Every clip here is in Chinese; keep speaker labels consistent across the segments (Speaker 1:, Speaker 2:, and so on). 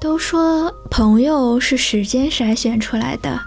Speaker 1: 都说朋友是时间筛选出来的，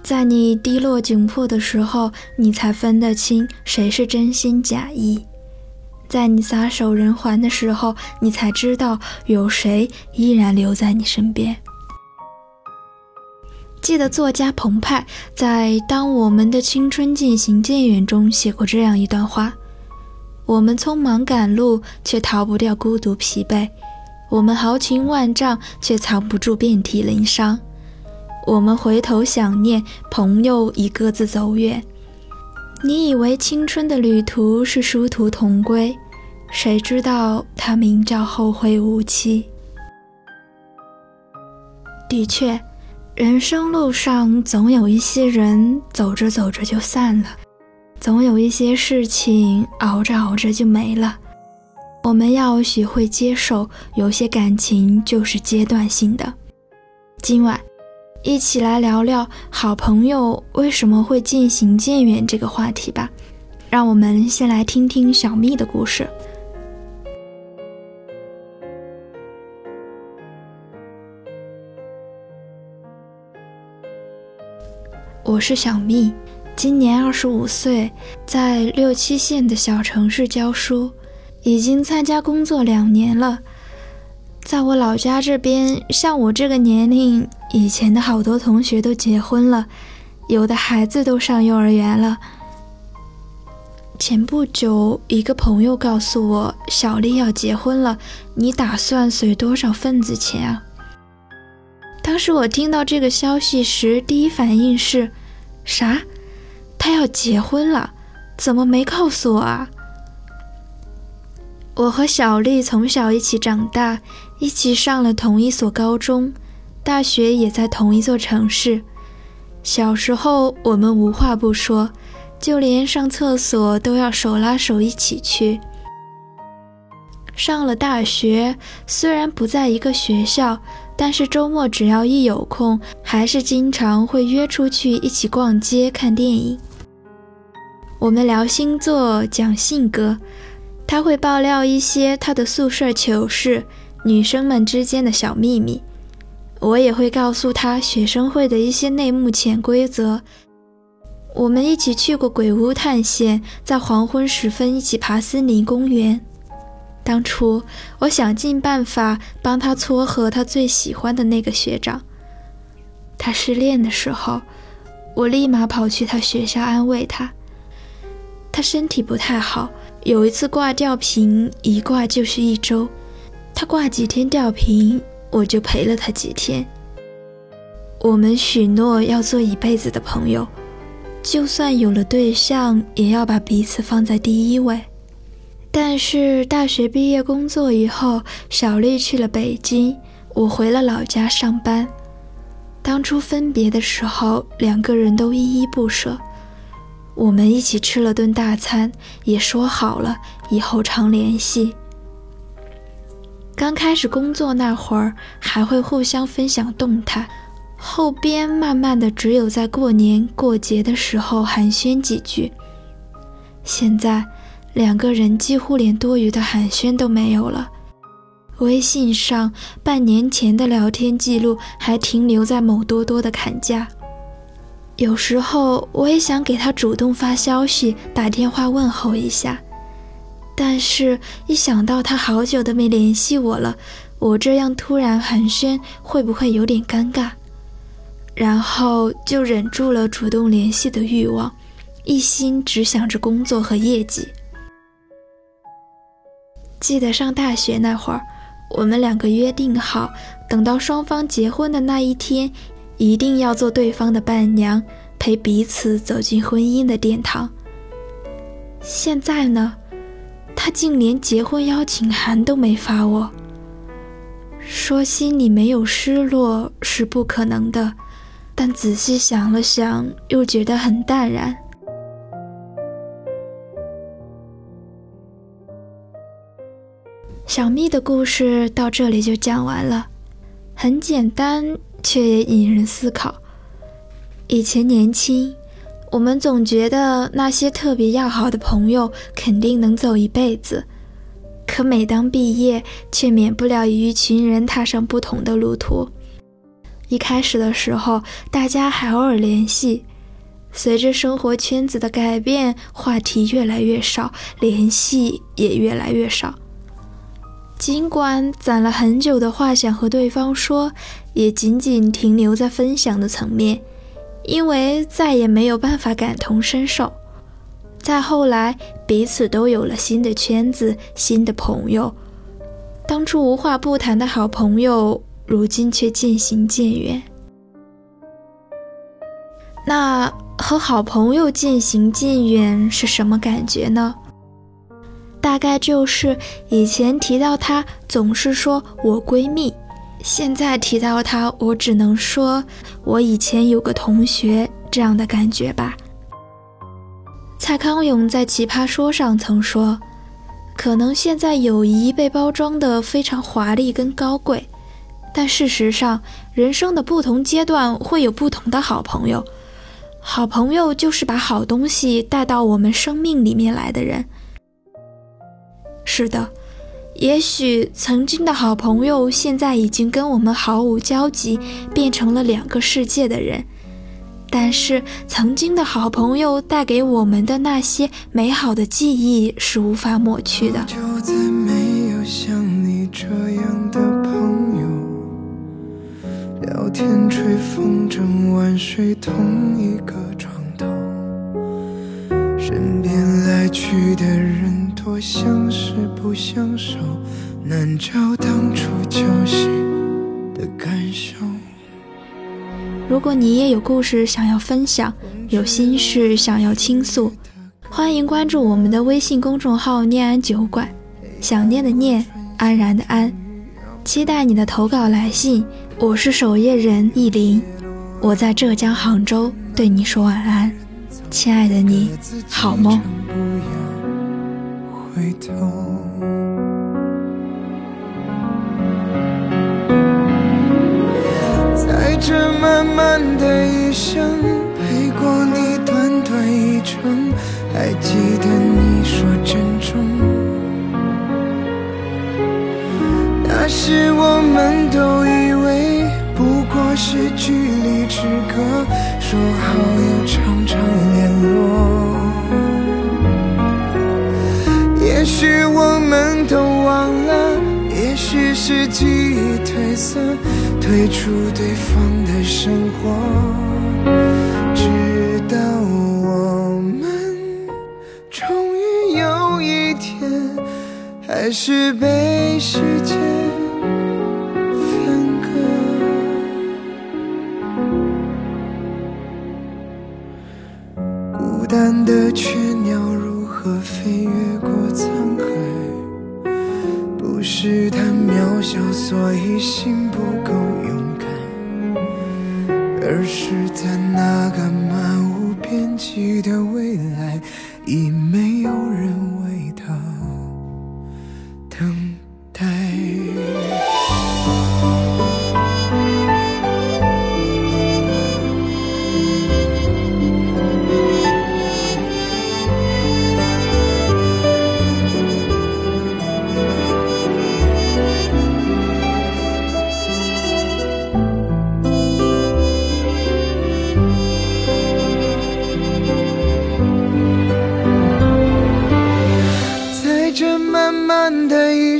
Speaker 1: 在你低落窘迫的时候，你才分得清谁是真心假意；在你撒手人寰的时候，你才知道有谁依然留在你身边。记得作家澎湃在《当我们的青春渐行渐远》中写过这样一段话：我们匆忙赶路，却逃不掉孤独疲惫。我们豪情万丈，却藏不住遍体鳞伤。我们回头想念，朋友已各自走远。你以为青春的旅途是殊途同归，谁知道它名叫后会无期。的确，人生路上总有一些人走着走着就散了，总有一些事情熬着熬着就没了。我们要学会接受，有些感情就是阶段性的。今晚，一起来聊聊好朋友为什么会渐行渐远这个话题吧。让我们先来听听小蜜的故事。我是小蜜，今年二十五岁，在六七线的小城市教书。已经参加工作两年了，在我老家这边，像我这个年龄，以前的好多同学都结婚了，有的孩子都上幼儿园了。前不久，一个朋友告诉我，小丽要结婚了，你打算随多少份子钱啊？当时我听到这个消息时，第一反应是，啥？她要结婚了？怎么没告诉我啊？我和小丽从小一起长大，一起上了同一所高中，大学也在同一座城市。小时候我们无话不说，就连上厕所都要手拉手一起去。上了大学，虽然不在一个学校，但是周末只要一有空，还是经常会约出去一起逛街、看电影。我们聊星座，讲性格。他会爆料一些他的宿舍糗事，女生们之间的小秘密。我也会告诉他学生会的一些内幕潜规则。我们一起去过鬼屋探险，在黄昏时分一起爬森林公园。当初我想尽办法帮他撮合他最喜欢的那个学长。他失恋的时候，我立马跑去他学校安慰他。他身体不太好。有一次挂吊瓶，一挂就是一周。他挂几天吊瓶，我就陪了他几天。我们许诺要做一辈子的朋友，就算有了对象，也要把彼此放在第一位。但是大学毕业工作以后，小丽去了北京，我回了老家上班。当初分别的时候，两个人都依依不舍。我们一起吃了顿大餐，也说好了以后常联系。刚开始工作那会儿，还会互相分享动态，后边慢慢的只有在过年过节的时候寒暄几句。现在两个人几乎连多余的寒暄都没有了，微信上半年前的聊天记录还停留在某多多的砍价。有时候我也想给他主动发消息、打电话问候一下，但是一想到他好久都没联系我了，我这样突然寒暄会不会有点尴尬？然后就忍住了主动联系的欲望，一心只想着工作和业绩。记得上大学那会儿，我们两个约定好，等到双方结婚的那一天。一定要做对方的伴娘，陪彼此走进婚姻的殿堂。现在呢，他竟连结婚邀请函都没发我。说心里没有失落是不可能的，但仔细想了想，又觉得很淡然。小蜜的故事到这里就讲完了，很简单。却也引人思考。以前年轻，我们总觉得那些特别要好的朋友肯定能走一辈子，可每当毕业，却免不了与一群人踏上不同的路途。一开始的时候，大家还偶尔联系，随着生活圈子的改变，话题越来越少，联系也越来越少。尽管攒了很久的话想和对方说，也仅仅停留在分享的层面，因为再也没有办法感同身受。再后来，彼此都有了新的圈子、新的朋友，当初无话不谈的好朋友，如今却渐行渐远。那和好朋友渐行渐远是什么感觉呢？大概就是以前提到她总是说我闺蜜，现在提到他我只能说我以前有个同学这样的感觉吧。蔡康永在《奇葩说》上曾说，可能现在友谊被包装得非常华丽跟高贵，但事实上，人生的不同阶段会有不同的好朋友，好朋友就是把好东西带到我们生命里面来的人。是的，也许曾经的好朋友现在已经跟我们毫无交集，变成了两个世界的人。但是曾经的好朋友带给我们的那些美好的记忆是无法抹去的。
Speaker 2: 就再没有像你这样的朋友，聊天吹风筝晚睡同一个床头，身边来去的人。多相识不相守，难找当初交心的感受。
Speaker 1: 如果你也有故事想要分享，有心事想要倾诉，欢迎关注我们的微信公众号“念安酒馆”，想念的念，安然的安，期待你的投稿来信。我是守夜人意林，我在浙江杭州对你说晚安，亲爱的你，好梦。
Speaker 2: 回头，在这漫漫的一生，陪过你短短一程，还记得你说珍重。那是我们住对方的生活，直到我们终于有一天，还是被时间分割，孤单的雀鸟如何飞越过？沧海不是太渺小，所以心不，是在那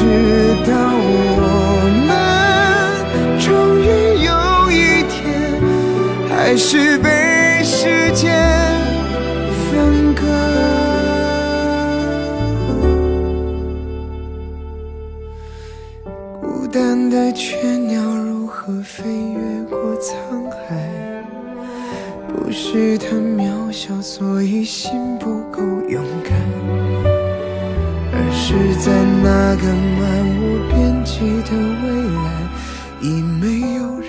Speaker 2: 直到我们终于有一天，还是被时间分割。孤单的雀鸟如何飞越过沧海？不是太渺小，所以心不够勇敢，是在那个漫无边际的未来，已没有。